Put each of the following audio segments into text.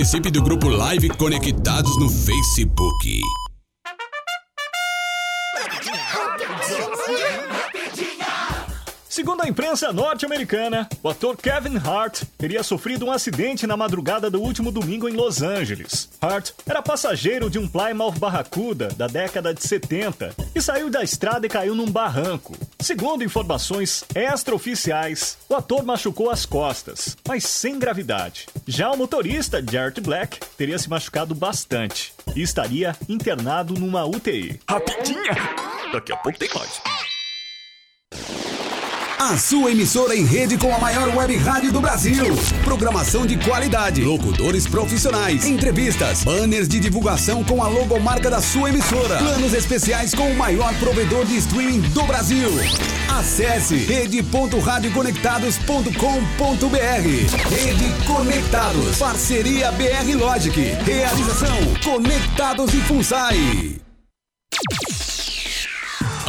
Participe do grupo Live Conectados no Facebook. Segundo a imprensa norte-americana, o ator Kevin Hart teria sofrido um acidente na madrugada do último domingo em Los Angeles. Hart era passageiro de um Plymouth Barracuda da década de 70 e saiu da estrada e caiu num barranco. Segundo informações extraoficiais, o ator machucou as costas, mas sem gravidade. Já o motorista, Jared Black, teria se machucado bastante e estaria internado numa UTI. Rapidinha! Daqui a pouco tem mais. A sua emissora em rede com a maior web rádio do Brasil. Programação de qualidade, locutores profissionais, entrevistas, banners de divulgação com a logomarca da sua emissora, planos especiais com o maior provedor de streaming do Brasil. Acesse rede.radioconectados.com.br. Rede Conectados, parceria BR Logic, realização Conectados e Funsai.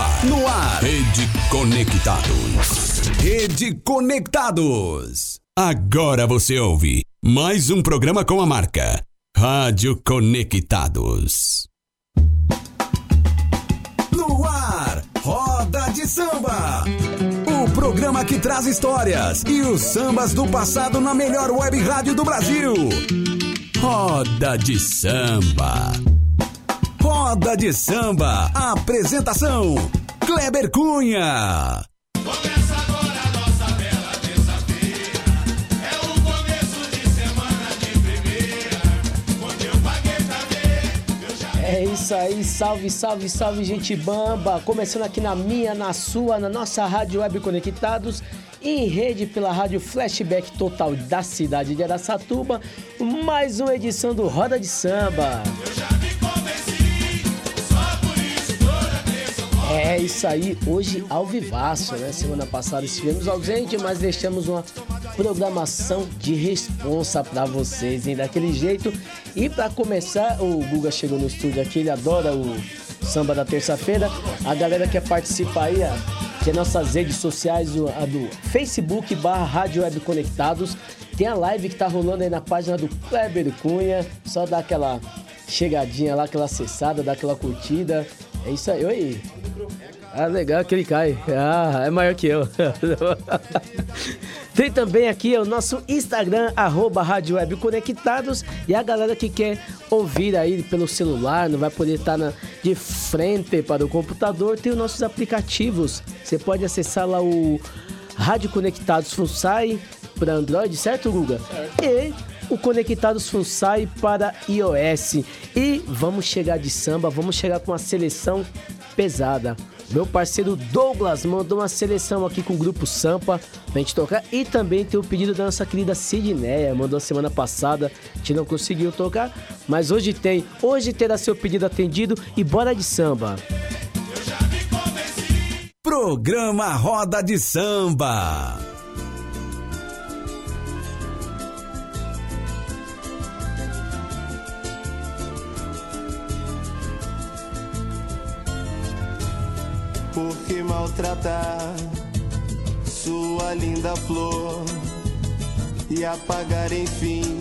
Ar, no ar, Rede Conectados. Rede Conectados. Agora você ouve mais um programa com a marca Rádio Conectados. No ar, Roda de Samba. O programa que traz histórias e os sambas do passado na melhor web rádio do Brasil. Roda de samba. Roda de Samba. Apresentação: Kleber Cunha. Começa agora a nossa bela terça-feira. É o começo de semana de primeira. Quando eu paguei pra ver, eu já É isso aí, salve, salve, salve, gente bamba! Começando aqui na minha, na sua, na nossa Rádio Web Conectados, em rede pela Rádio Flashback Total da cidade de Araçatuba, mais uma edição do Roda de Samba. É isso aí, hoje ao vivaço, né? Semana passada estivemos ausente, mas deixamos uma programação de responsa pra vocês, hein? Daquele jeito. E pra começar, o Guga chegou no estúdio aqui, ele adora o samba da terça-feira. A galera que participa aí, ó, tem nossas redes sociais, a do Facebook barra Rádio Web Conectados. Tem a live que tá rolando aí na página do Kleber Cunha. Só dá aquela chegadinha lá, aquela acessada, dá aquela curtida. É isso aí. Oi. Ah, legal que ele cai. Ah, é maior que eu. Tem também aqui o nosso Instagram, arroba Rádio Web Conectados. E a galera que quer ouvir aí pelo celular, não vai poder estar na- de frente para o computador, tem os nossos aplicativos. Você pode acessar lá o Rádio Conectados Funsai para Android, certo, Guga? E o Conectados Funsai para iOS. E vamos chegar de samba, vamos chegar com uma seleção pesada. Meu parceiro Douglas mandou uma seleção aqui com o grupo Sampa pra gente tocar. E também tem o pedido da nossa querida Sidneia. Mandou semana passada, a gente não conseguiu tocar. Mas hoje tem. Hoje terá seu pedido atendido e bora de samba. Programa Roda de Samba. Maltratar sua linda flor e apagar enfim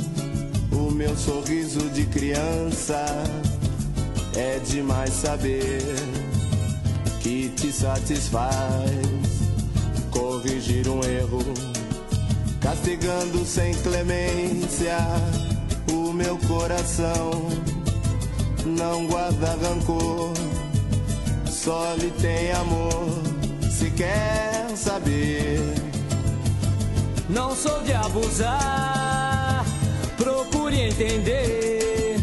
o meu sorriso de criança? É demais saber que te satisfaz corrigir um erro, castigando sem clemência o meu coração. Não guarda rancor só lhe tem amor. Quer saber, Não sou de abusar, procure entender.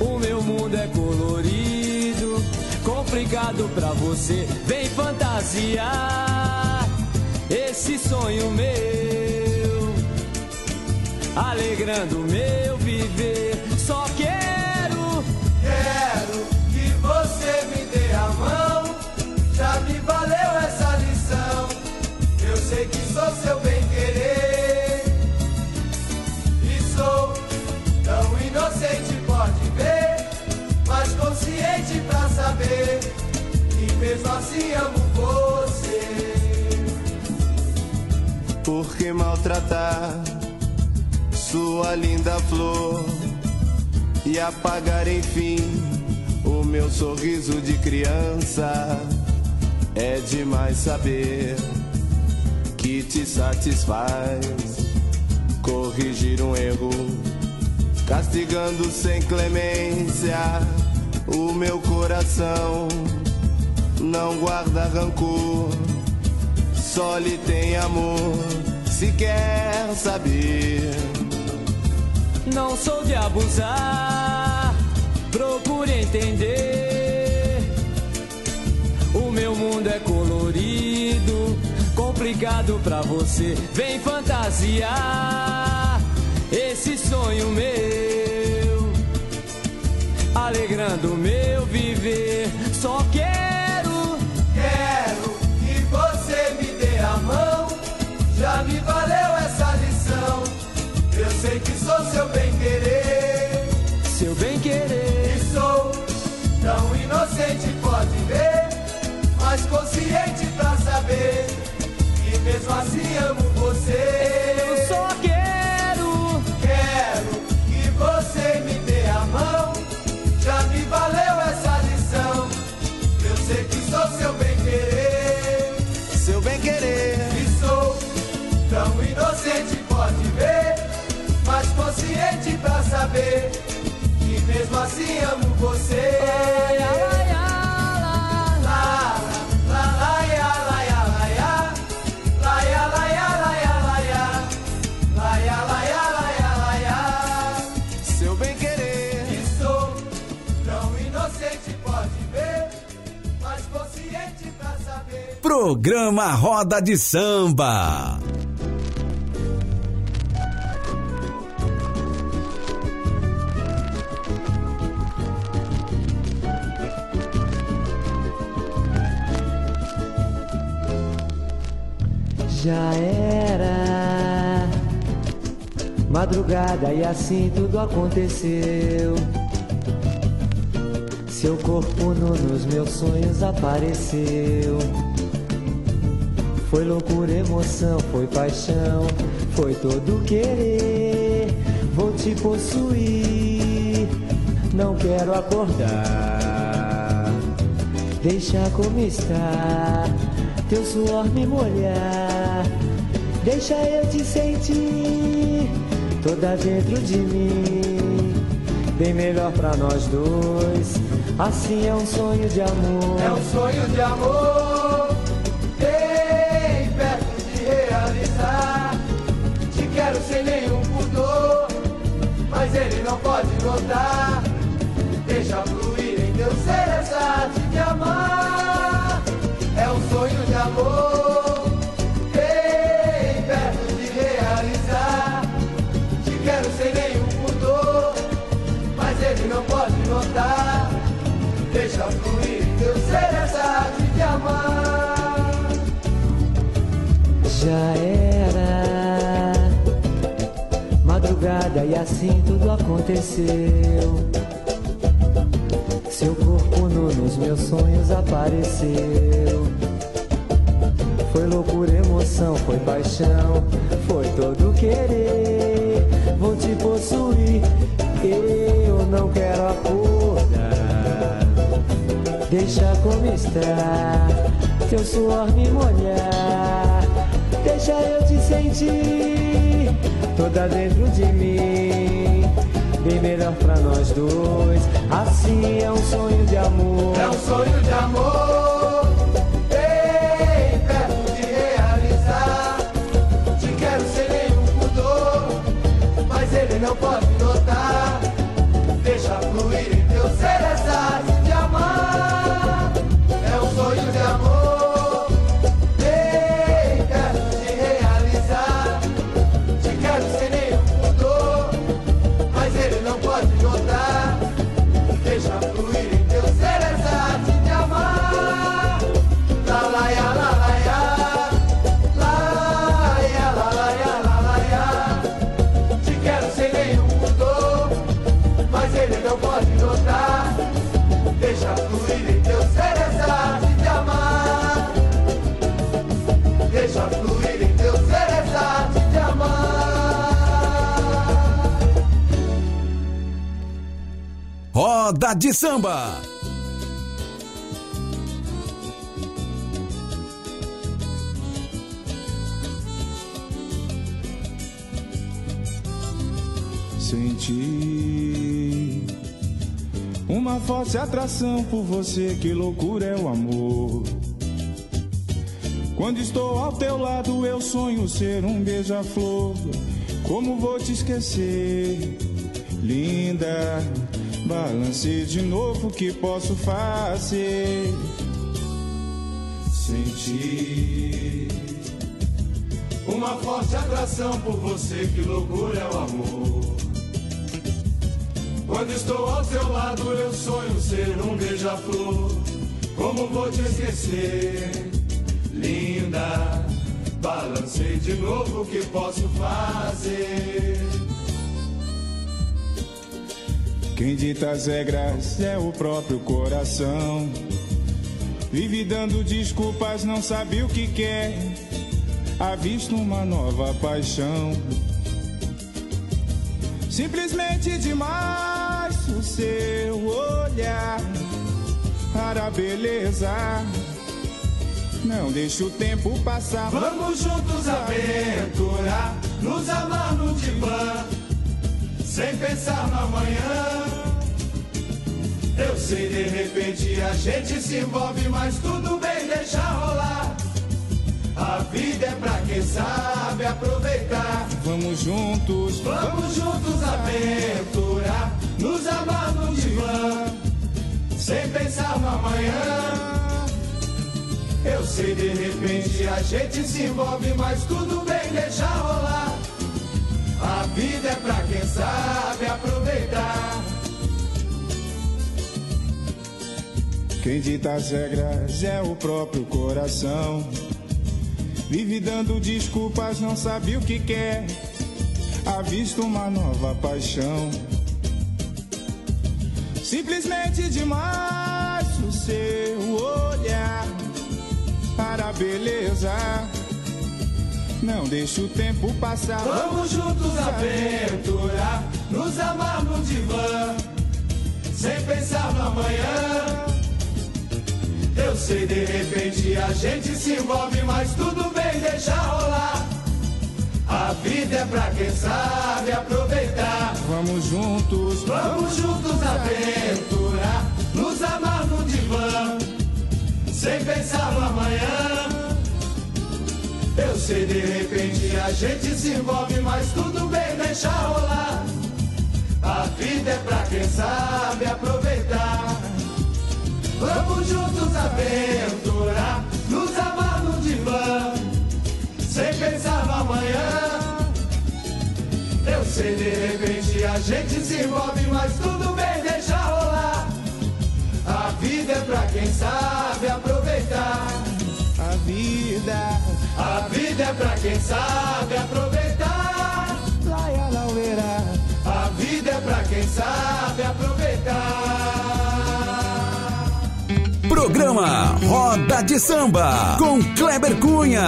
O meu mundo é colorido, complicado pra você. Vem fantasiar esse sonho meu, alegrando meu viver. Sou seu bem querer. E sou tão inocente, pode ver. Mas consciente pra saber que mesmo assim amo você. Por que maltratar sua linda flor e apagar enfim o meu sorriso de criança? É demais saber que te satisfaz corrigir um erro, castigando sem clemência o meu coração. Não guarda rancor, só lhe tem amor. Se quer saber, não sou de abusar, procure entender. O meu mundo é colorido, complicado pra você. Vem fantasiar esse sonho meu, alegrando o meu viver. Só quero, quero que você me dê a mão. Já me valeu essa lição. Eu sei que sou seu bem querer. seu bem querer. E sou tão inocente, pode ver. Mas consciente pra saber mesmo assim amo você. Eu só quero, quero que você me dê a mão. Já me valeu essa lição. Eu sei que sou seu bem querer. Seu bem querer. E sou tão inocente, pode ver. Mas consciente pra saber que mesmo assim amo você. Programa Roda de Samba. Já era madrugada e assim tudo aconteceu. Seu corpo nu nos meus sonhos apareceu. Foi loucura, emoção, foi paixão, foi todo querer. Vou te possuir, não quero acordar. Deixa como está, teu suor me molhar. Deixa eu te sentir toda dentro de mim. bem melhor pra nós dois. Assim é um sonho de amor. É um sonho de amor, não pode notar. Deixa fluir em teu ser essa arte de amar. É um sonho de amor, bem perto de realizar. Te quero sem nenhum pudor, mas ele não pode notar. Deixa fluir em teu ser essa arte de amar. Já era madrugada e assim tudo aconteceu. Seu corpo nu nos meus sonhos apareceu. Foi loucura, emoção, foi paixão, foi todo querer. Vou te possuir, eu não quero acordar. Deixa como está, teu suor me molhar. Deixa eu te sentir toda dentro de mim. Bem melhor pra nós dois. Assim é um sonho de amor. É um sonho de amor, Roda de samba. Senti uma forte atração por você, que loucura é o amor. Quando estou ao teu lado, eu sonho ser um beija-flor. Como vou te esquecer, linda? Balancei de novo, que posso fazer? Senti uma forte atração por você, que loucura é o amor. Quando estou ao teu lado, eu sonho ser um beija-flor. Como vou te esquecer, linda? Balancei de novo, o que posso fazer? Quem dita as regras é o próprio coração. Vive dando desculpas, não sabe o que quer. Avista uma nova paixão. Simplesmente demais o seu olhar para a beleza. Não deixa o tempo passar. Vamos juntos aventurar, nos amar no divã, sem pensar no amanhã. Eu sei, de repente a gente se envolve, mas tudo bem, deixa rolar. A vida é pra quem sabe aproveitar. Vamos juntos, Vamos juntos aventurar, nos amar no divã, sem pensar no amanhã. Eu sei, de repente a gente se envolve, mas tudo bem, deixa rolar. A vida é pra quem sabe aproveitar. Quem dita as regras é o próprio coração. Vive dando desculpas, não sabe o que quer. Avista uma nova paixão. Simplesmente demais o seu olhar para a beleza. Não deixa o tempo passar. Vamos juntos aventurar, nos amar no divã, sem pensar no amanhã. Eu sei, de repente a gente se envolve, mas tudo bem, deixa rolar. A vida é pra quem sabe aproveitar. Vamos juntos, Vamos juntos aventurar, nos amar no divã, sem pensar no amanhã. Eu sei, de repente a gente se envolve, mas tudo bem, deixa rolar. A vida é pra quem sabe aproveitar. Juntos aventurar, nos amar no divã, sem pensar no amanhã. Eu sei, de repente a gente se envolve, mas tudo bem, deixa rolar. A vida é pra quem sabe aproveitar. a vida. A vida é pra quem sabe aproveitar. A vida é pra quem sabe Programa Roda de Samba com Kleber Cunha.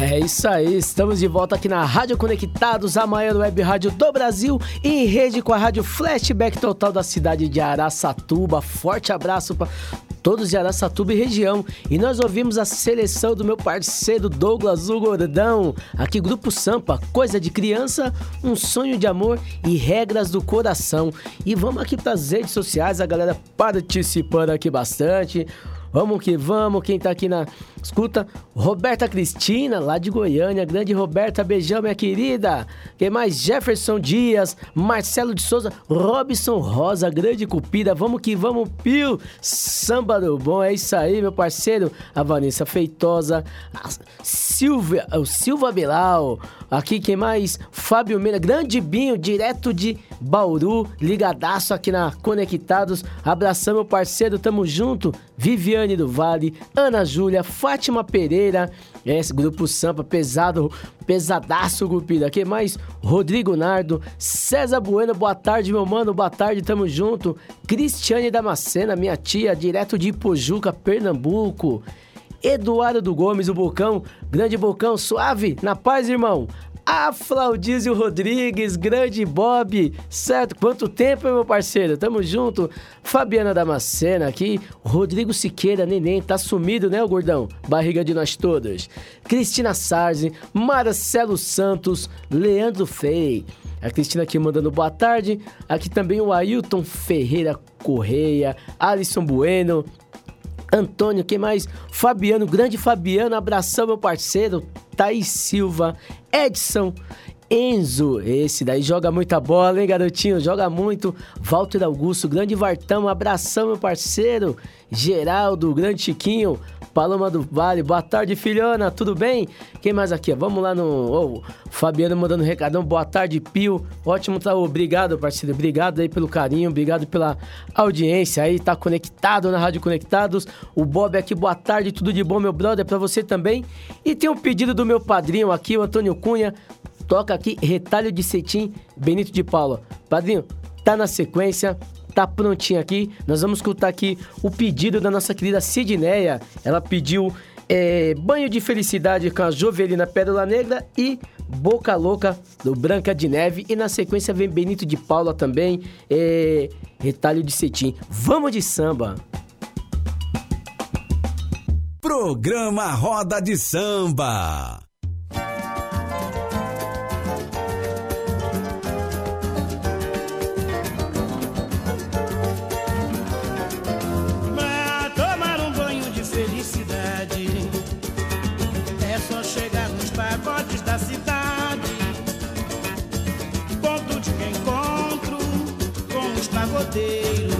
É isso aí, estamos de volta aqui na Rádio Conectados, a maior web rádio do Brasil, em rede com a Rádio Flashback Total da cidade de Araçatuba. Forte abraço para todos de Araçatuba e região. E nós ouvimos a seleção do meu parceiro Douglas o Gordão. Aqui, Grupo Sampa, Coisa de Criança, Um Sonho de Amor e Regras do Coração. E vamos aqui para as redes sociais, a galera participando aqui bastante. Vamos que vamos, quem tá aqui na escuta, Roberta Cristina, lá de Goiânia, grande Roberta, beijão, minha querida. Quem mais? Jefferson Dias, Marcelo de Souza, Robson Rosa, grande cupida, vamos que vamos, Pio, samba do bom, é isso aí, meu parceiro, a Vanessa Feitosa, a Silvia, o Silva Belau, aqui quem mais? Fábio Mena, grande Binho, direto de Bauru, ligadaço aqui na Conectados, abração, meu parceiro, tamo junto, Viviane do Vale, Ana Júlia, Fátima Pereira, esse grupo Sampa, pesado, pesadaço, grupida. Aqui mais? Rodrigo Nardo, César Bueno, boa tarde, meu mano, boa tarde, tamo junto. Cristiane Damascena, minha tia, direto de Ipojuca, Pernambuco. Eduardo do Gomes, o Bocão, grande Bocão, suave, na paz, irmão. A Rodrigues, grande Bob, certo? Quanto tempo, meu parceiro? Tamo junto. Fabiana Damascena aqui, Rodrigo Siqueira, neném, tá sumido, né, o gordão? Barriga de nós todos. Cristina Sarzi, Marcelo Santos, Leandro Fei. A Cristina aqui mandando boa tarde. Aqui também o Ailton Ferreira Correia, Alisson Bueno, Antônio, quem mais? Fabiano, grande Fabiano, abração, meu parceiro. Thaís Silva, Edson, Enzo, esse daí joga muita bola, hein, garotinho? Joga muito. Walter Augusto, grande Vartão, abração, meu parceiro. Geraldo, grande Chiquinho. Paloma do Vale, boa tarde, filhona, tudo bem? Quem mais aqui? Vamos lá no. Oh, Fabiano mandando um recadão, boa tarde, Pio. Ótimo, tá? Obrigado, parceiro. Obrigado aí pelo carinho, obrigado pela audiência aí, tá conectado na Rádio Conectados. O Bob aqui, boa tarde, tudo de bom, meu brother, pra você também. E tem um pedido do meu padrinho aqui, o Antônio Cunha. Toca aqui, retalho de cetim, Benito de Paula. Padrinho, tá na sequência tá prontinho aqui. Nós vamos escutar aqui o pedido da nossa querida Sidneia. Ela pediu é, Banho de Felicidade com a Jovelina Pérola Negra e Boca Louca do Branca de Neve. E na sequência vem Benito de Paula também, é, Retalho de Cetim. Vamos de samba! Programa Roda de Samba. Os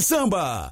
Samba.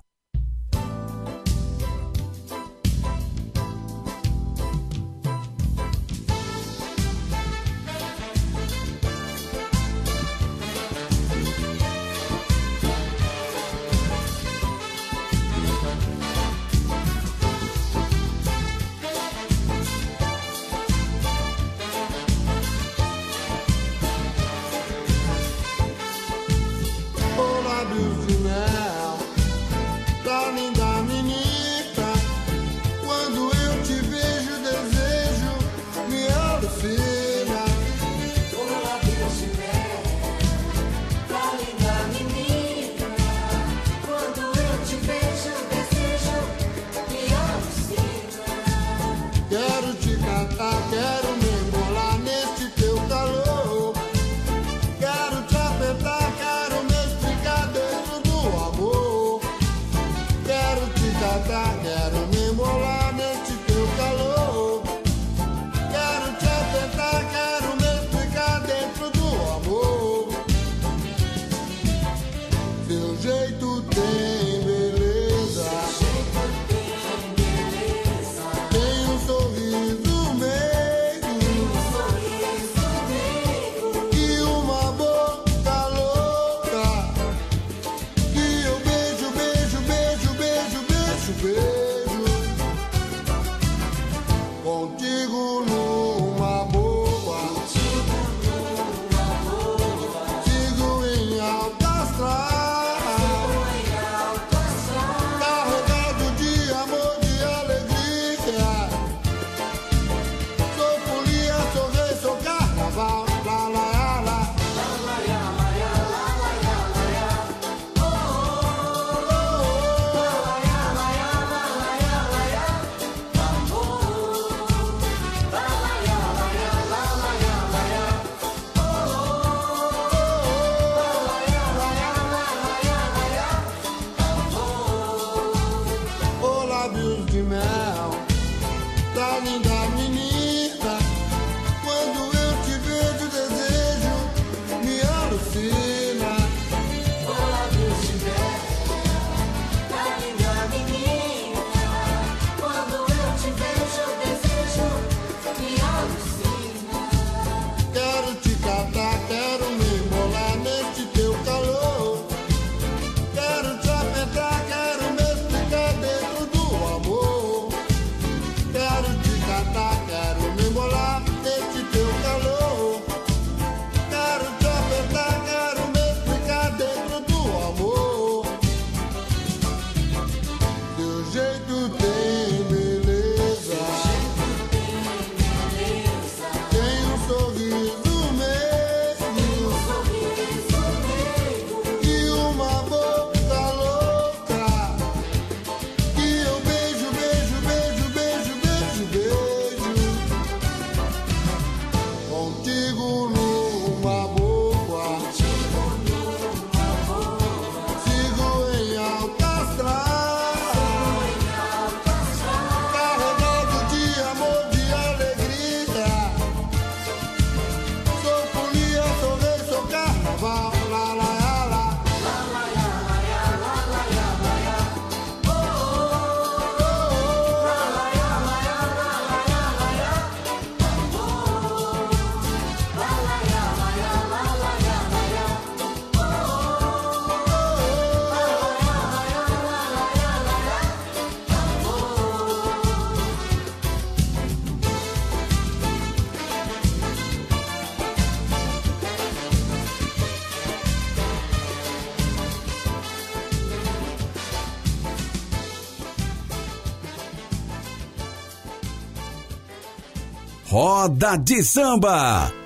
Roda de Samba.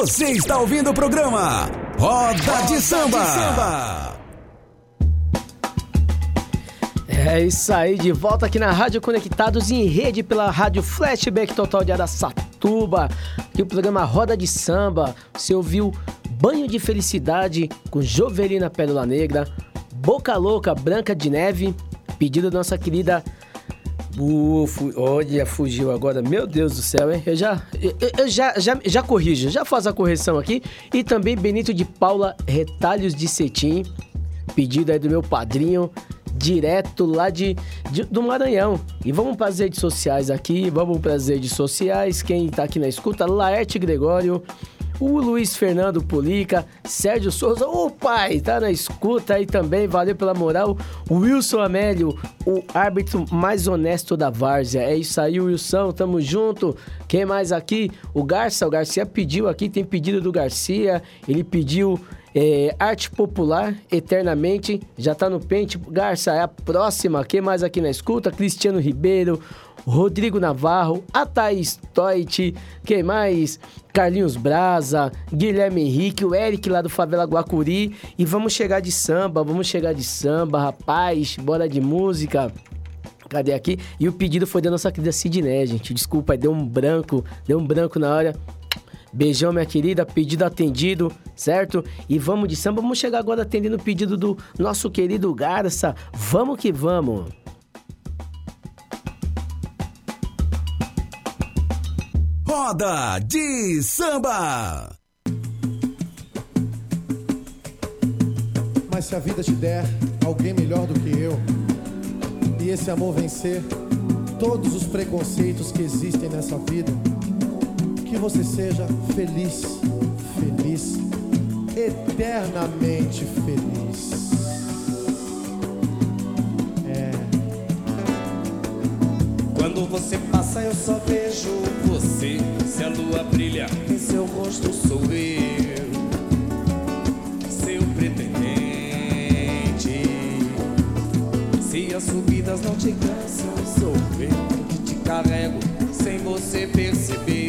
Você está ouvindo o programa Roda de Samba. É isso aí, de volta aqui na Rádio Conectados em rede pela Rádio Flashback Total de Araçatuba. Aqui o programa Roda de Samba. Você ouviu Banho de Felicidade com Jovelina Pérola Negra, Boca Louca Branca de Neve, pedido da nossa querida. Uh, fu- olha, fugiu agora. Meu Deus do céu, hein? Eu já, eu, eu já, já, já corrijo, já faço a correção aqui. E também Benito de Paula Retalhos de Cetim, pedido aí do meu padrinho, direto lá de, de- do Maranhão. E vamos para as redes sociais aqui, vamos para as redes sociais. Quem tá aqui na escuta, Laerte Gregório, o Luiz Fernando Polica, Sérgio Souza, o pai, tá na escuta aí também, valeu pela moral. Wilson Amélio, o árbitro mais honesto da várzea. É isso aí, Wilson, tamo junto. Quem mais aqui? O Garça, o Garcia pediu aqui, tem pedido do Garcia, ele pediu é, arte popular, eternamente, já tá no pente. Garça, é a próxima. Quem mais aqui na escuta? Cristiano Ribeiro, Rodrigo Navarro, a Thaís Toit, quem mais? Carlinhos Braza, Guilherme Henrique, o Eric lá do Favela Guacuri. E vamos chegar de samba, vamos chegar de samba, rapaz, bora de música. Cadê aqui? E o pedido foi da nossa querida Sidney, gente. Desculpa, deu um branco, deu um branco na hora. Beijão, minha querida. Pedido atendido, certo? E vamos de samba. Vamos chegar agora atendendo o pedido do nosso querido Garça. Vamos que vamos. Roda de Samba. Mas se a vida te der alguém melhor do que eu, e esse amor vencer todos os preconceitos que existem nessa vida, que você seja feliz, feliz, eternamente feliz. Quando você passa, eu só vejo você. Se a lua brilha em seu rosto, sou eu, seu pretendente. Se as subidas não te cansam, sou eu que te carrego sem você perceber.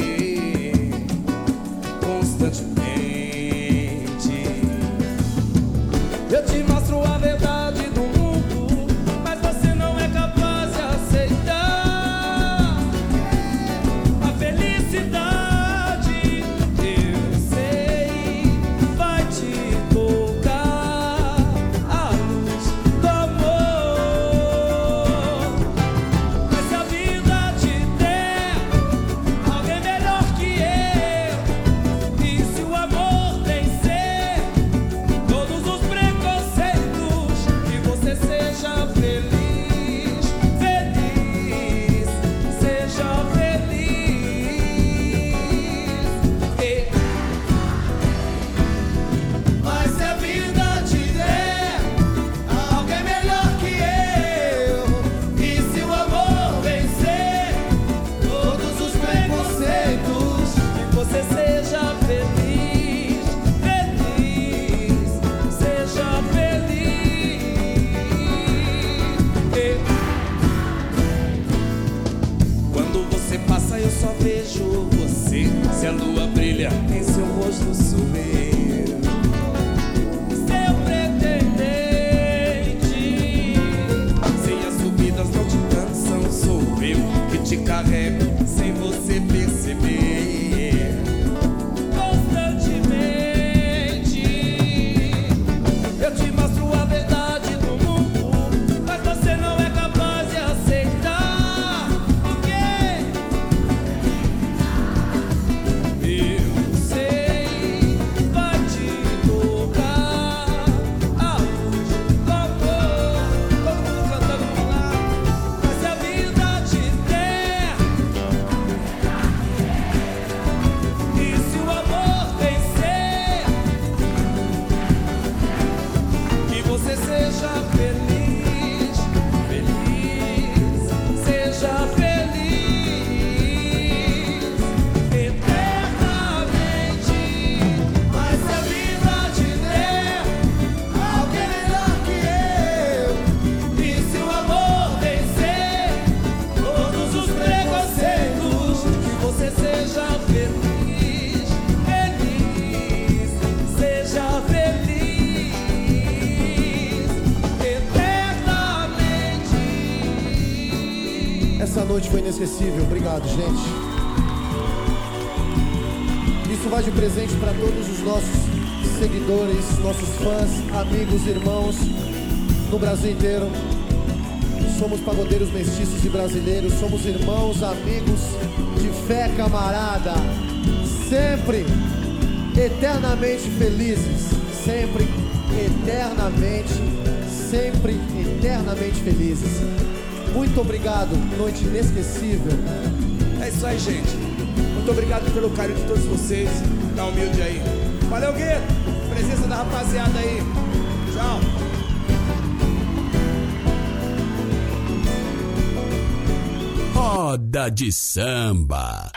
Obrigado, gente. Isso vai de presente para todos os nossos seguidores, nossos fãs, amigos, irmãos no Brasil inteiro. Somos pagodeiros mestiços e brasileiros, somos irmãos, amigos de fé, camarada. Sempre eternamente felizes, sempre eternamente, sempre eternamente felizes. Muito obrigado, noite inesquecível. É isso aí, gente. Muito obrigado pelo carinho de todos vocês. Tá humilde aí. Valeu, Gueto. Presença da rapaziada aí. Tchau. Roda de samba.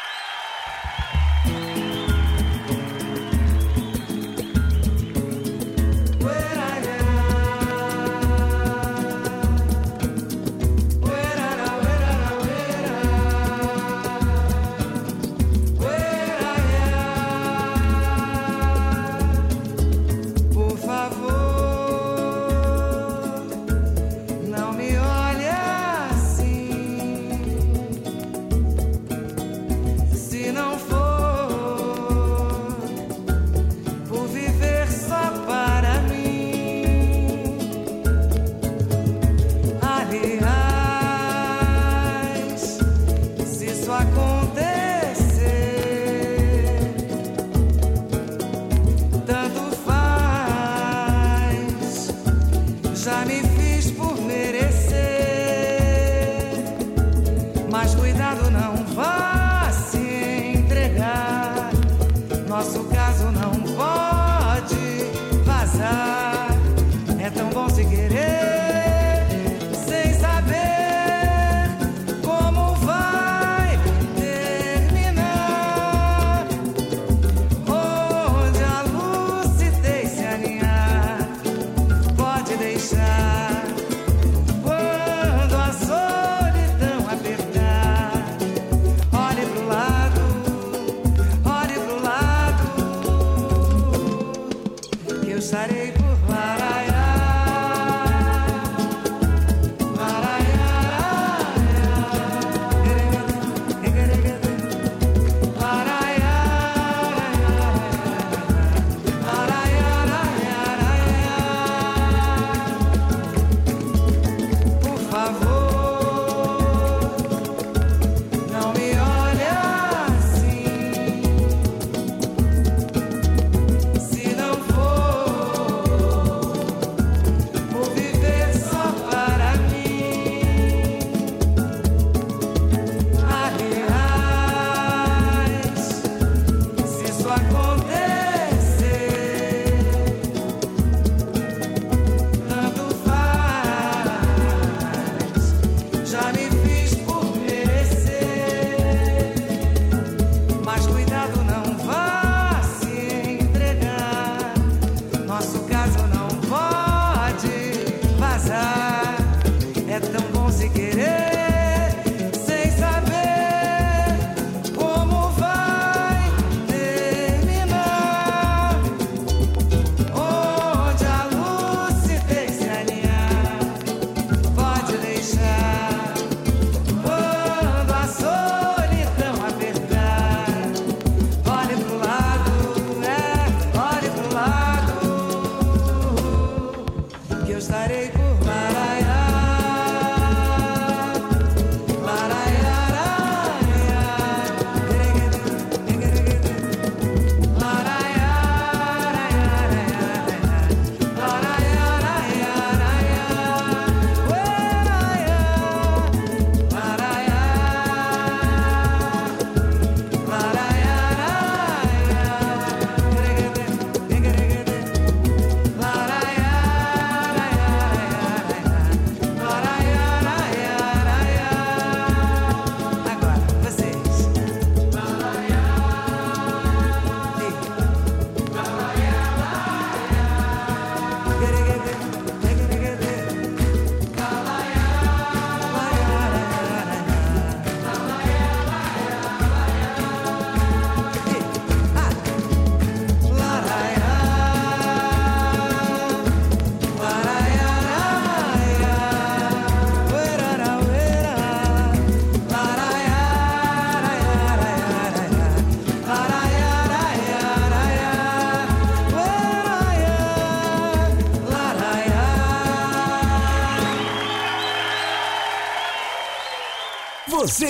inside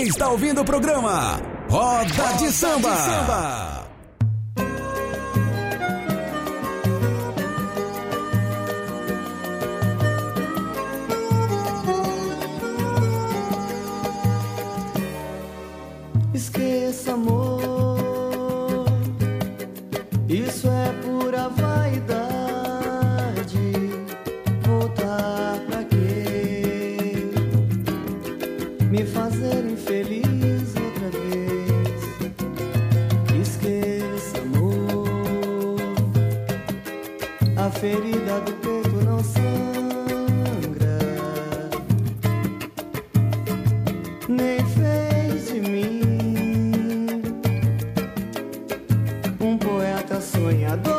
Está ouvindo o programa Roda, Roda de Samba. De samba. fez de mim um poeta sonhador.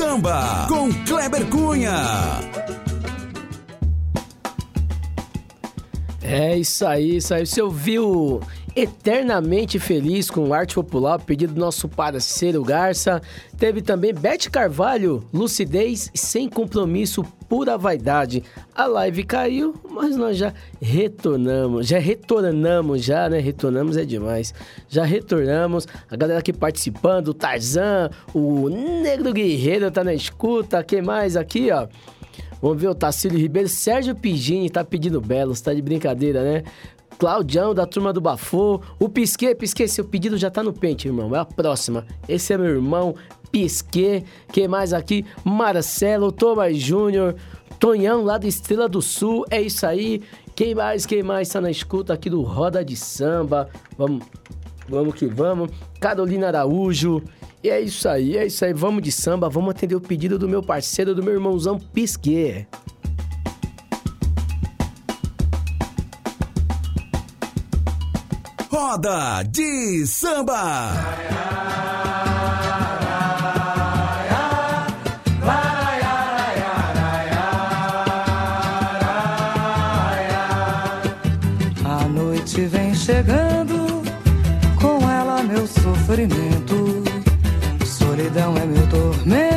Samba com Kleber Cunha. É isso aí, isso aí. Você ouviu Eternamente Feliz com Arte Popular, pedido do nosso parceiro Garça. Teve também Bete Carvalho, Lucidez Sem Compromisso, Pura Vaidade. A live caiu, mas nós já retornamos. Já retornamos, já, né? Retornamos é demais. Já retornamos. A galera aqui participando, o Tarzan, o Negro Guerreiro tá na escuta. Quem mais aqui, ó? Vamos ver o Tacílio Ribeiro. Sérgio Pigini tá pedindo belos, tá de brincadeira, né? Claudião, da turma do Bafô. O Pisquet, Pisquet, seu pedido já tá no pente, irmão. É a próxima. Esse é meu irmão, Pisquet. Quem mais aqui? Marcelo, Thomas Júnior, Tonhão, lá do Estrela do Sul. É isso aí. Quem mais, quem mais tá na escuta aqui do Roda de Samba? Vamos, vamos que vamos. Carolina Araújo. E é isso aí, é isso aí. Vamos de samba, vamos atender o pedido do meu parceiro, do meu irmãozão Pisquet. Roda de Samba. Solidão é meu tormento,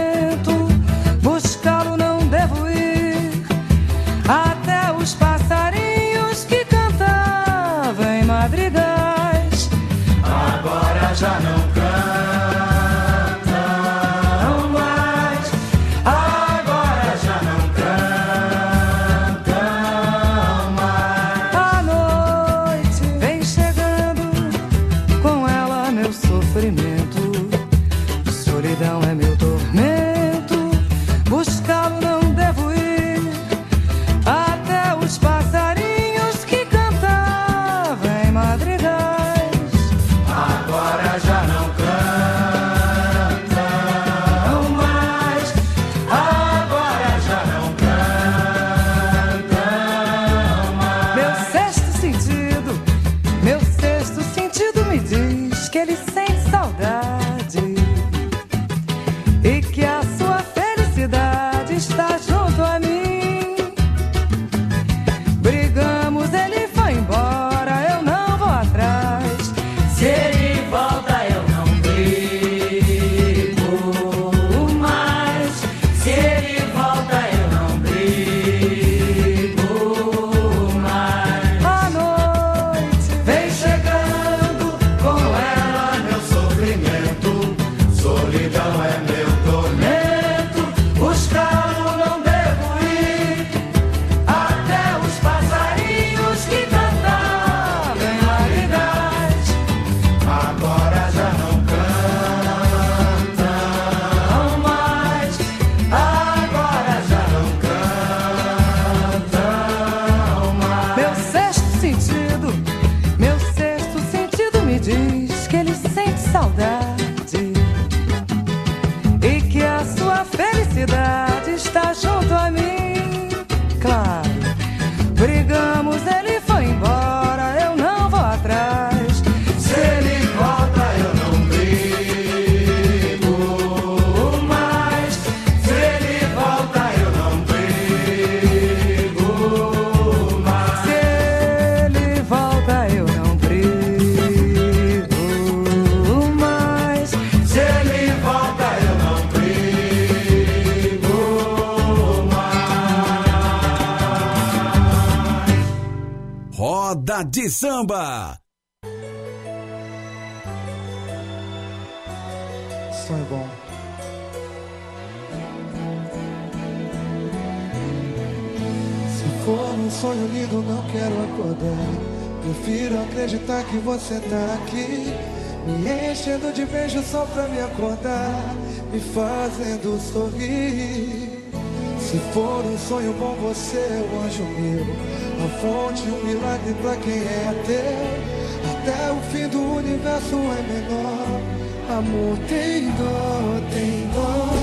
De beijo só pra me acordar. Me fazendo sorrir. Se for um sonho bom, você é o anjo meu. A fonte, um milagre pra quem é teu. Até o fim do universo é menor. Amor tem dó, tem dó.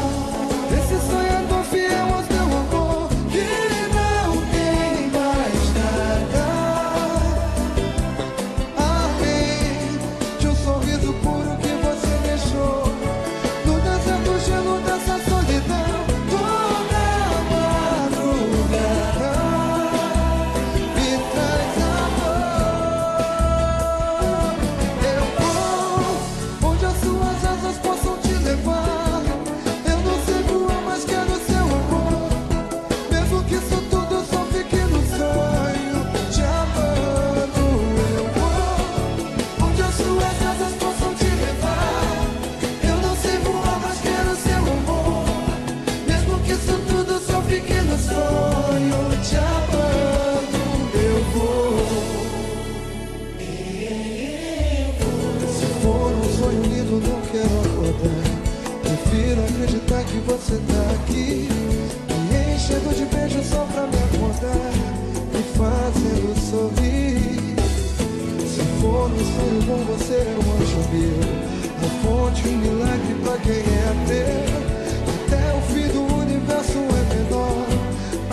Quero acordar. Prefiro acreditar que você tá aqui. Me enchendo de beijo só pra me acordar. Me fazendo sorrir. Se for um sonho bom, você é um anjo meu. A fonte, um milagre pra quem é teu. Até o fim do universo é menor.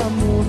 Amor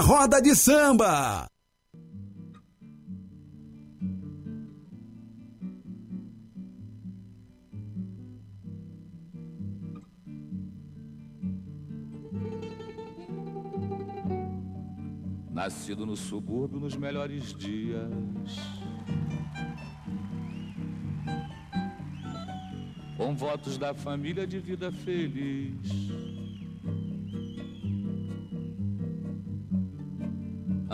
Roda de Samba. Nascido no subúrbio nos melhores dias. Com votos da família de vida feliz.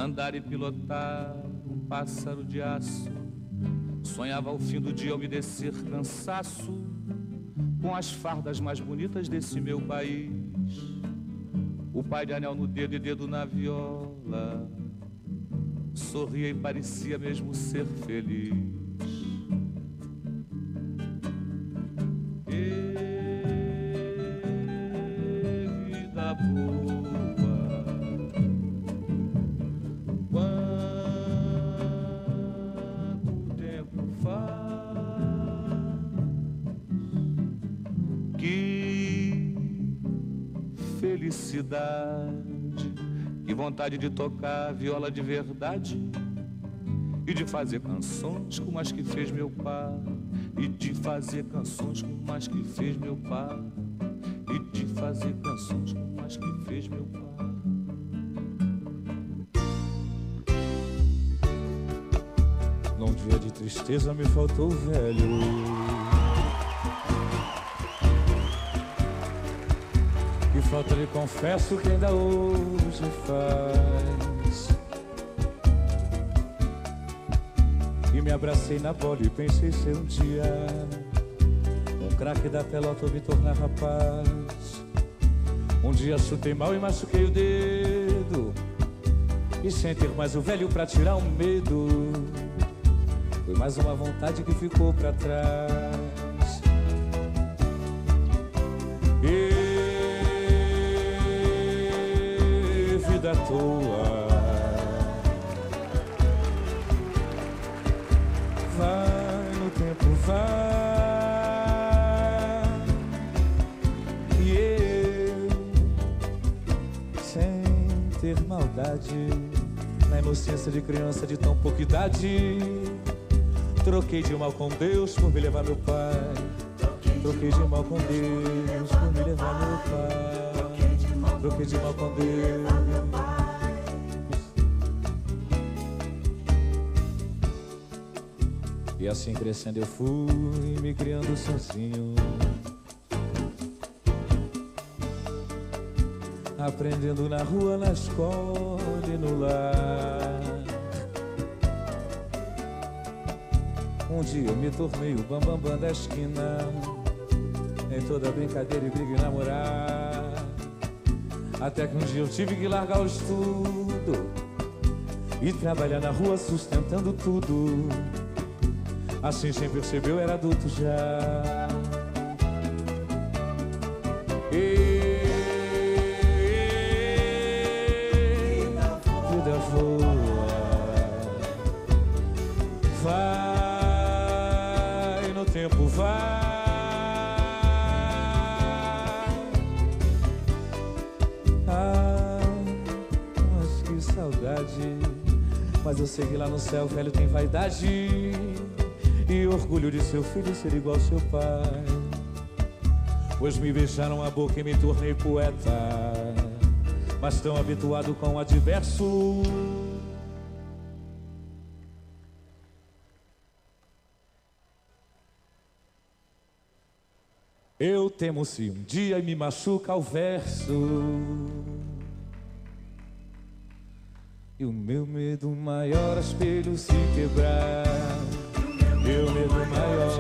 Andar e pilotar um pássaro de aço. Sonhava ao fim do dia umedecer cansaço com as fardas mais bonitas desse meu país. O pai de anel no dedo e dedo na viola. Sorria e parecia mesmo ser feliz. Que vontade de tocar viola de verdade e de fazer canções como as que fez meu pai. E de fazer canções como as que fez meu pai. E de fazer canções como as que fez meu pai. Num dia de tristeza me faltou o velho. Falta lhe confesso que ainda hoje faz. E me abracei na bola e pensei ser um dia um craque da pelota ou me tornar rapaz. Um dia chutei mal e machuquei o dedo. E sem ter mais o velho pra tirar o medo. Foi mais uma vontade que ficou pra trás. E toa. Vai no tempo, vai. E eu, sem ter maldade, na inocência de criança de tão pouca idade, troquei de mal com Deus por me levar meu pai. Troquei de mal com Deus por me levar meu pai. Troquei de mal com Deus. E assim crescendo eu fui me criando sozinho. Aprendendo na rua, na escola e no lar. Um dia eu me tornei o bambambam bam, bam da esquina. Em toda brincadeira e briga e namorar. Até que um dia eu tive que largar o estudo e trabalhar na rua sustentando tudo. Assim sem perceber eu era adulto já. Eu sei que lá no céu velho tem vaidade e orgulho de seu filho ser igual seu pai. Pois me beijaram a boca e me tornei poeta, mas tão habituado com o adverso. Eu temo se um dia me machuca o verso. E o meu medo maior é espelho se quebrar. Meu medo maior.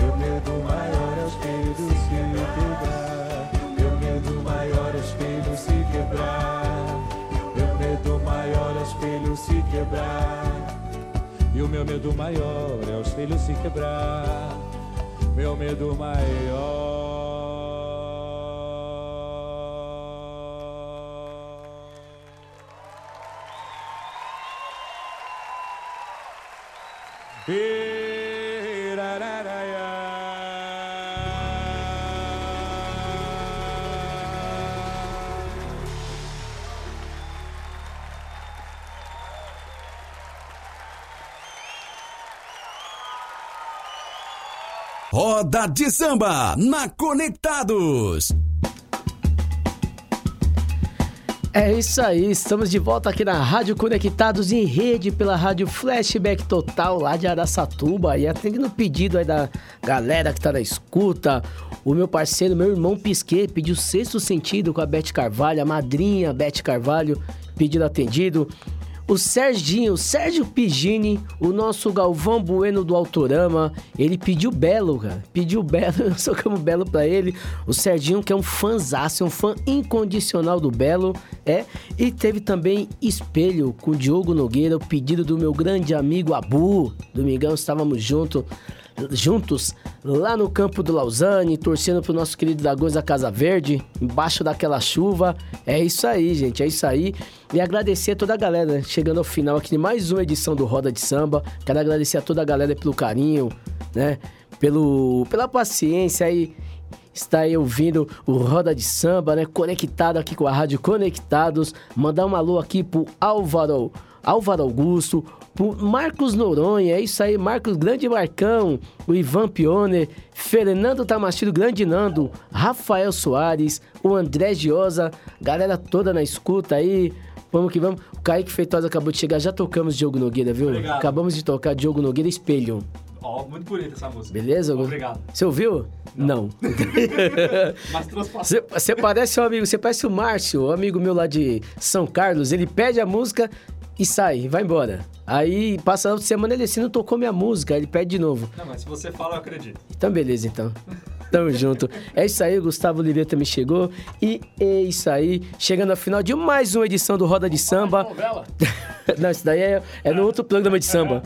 Meu medo maior é o espelho se quebrar. Meu medo maior é o espelho se quebrar. Meu medo maior é o espelho se quebrar. E o meu medo maior é o espelho se quebrar. Meu medo maior. Roda de Samba na Conectados. É isso aí, estamos de volta aqui na Rádio Conectados em rede pela Rádio Flashback Total lá de Araçatuba e atendendo o pedido aí da galera que tá na escuta. O meu parceiro, meu irmão Pisquet, pediu sexto sentido com a Beth Carvalho, a madrinha Beth Carvalho, pedido atendido. O Serginho, Sérgio Pigini, o nosso Galvão Bueno do Autorama, ele pediu Belo, cara. Pediu Belo, eu socamos Belo pra ele. O Serginho, que é um fãzaço, é um fã incondicional do Belo, é. E teve também Espelho com Diogo Nogueira, o pedido do meu grande amigo Abu. Domingão, estávamos juntos juntos lá no campo do Lausanne, torcendo pro nosso querido Dragões da Casa Verde, embaixo daquela chuva. É isso aí, gente, é isso aí. E agradecer a toda a galera né, chegando ao final aqui de mais uma edição do Roda de Samba. Quero agradecer a toda a galera pelo carinho, né? Pelo, pela paciência aí. Está aí ouvindo o Roda de Samba, né? Conectado aqui com a Rádio Conectados. Mandar um alô aqui pro Álvaro, Álvaro Augusto, Marcos Noronha, é isso aí, Marcos Grande Marcão, o Ivan Pioner, Fernando Tamachiro Grande Nando, Rafael Soares, o André Giosa, galera toda na escuta aí, Vamos que vamos. O Kaique Feitosa acabou de chegar, já tocamos Diogo Nogueira, viu? Obrigado. Acabamos de tocar Diogo Nogueira Espelho. Ó, muito bonita essa música. Beleza? Obrigado. Você ouviu? Não. Mas trouxe pra... Você, você parece um amigo, você parece o Márcio, um amigo meu lá de São Carlos. Ele pede a música e sai, vai embora. Aí passa a outra semana ele assim, não tocou minha música, aí ele pede de novo. Não, mas se você fala, eu acredito. Então, beleza, então. Tamo junto. É isso aí, o Gustavo Oliveira também chegou. E é isso aí, chegando ao final de mais uma edição do Roda de Samba. Não, isso daí é, é no outro programa de samba.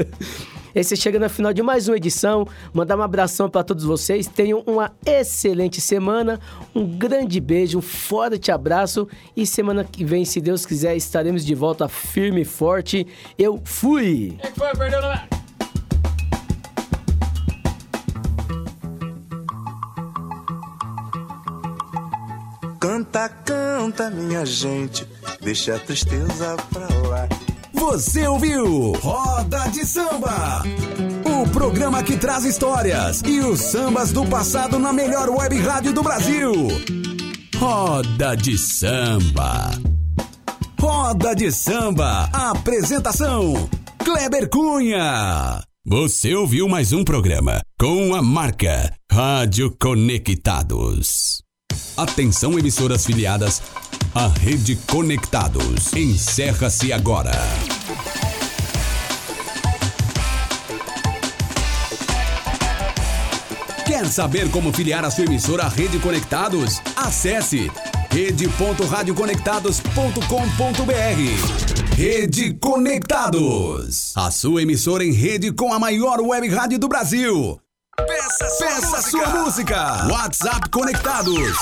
Esse chega no final de mais uma edição. Mandar um abração para todos vocês. Tenham uma excelente semana. Um grande beijo, um forte abraço. E semana que vem, se Deus quiser, estaremos de volta firme e forte. Eu fui! Quem foi? Perdeu o nome? Canta, canta, minha gente, deixa a tristeza pra lá. Você ouviu Roda de Samba, o programa que traz histórias e os sambas do passado na melhor web rádio do Brasil. Roda de Samba. Roda de Samba. Apresentação: Kleber Cunha. Você ouviu mais um programa com a marca Rádio Conectados. Atenção, emissoras filiadas à Rede Conectados. Encerra-se agora. Quer saber como filiar a sua emissora à Rede Conectados? Acesse rede.radioconectados.com.br. Rede Conectados. A sua emissora em rede com a maior web rádio do Brasil. Peça sua, Peça música. sua música. WhatsApp Conectados.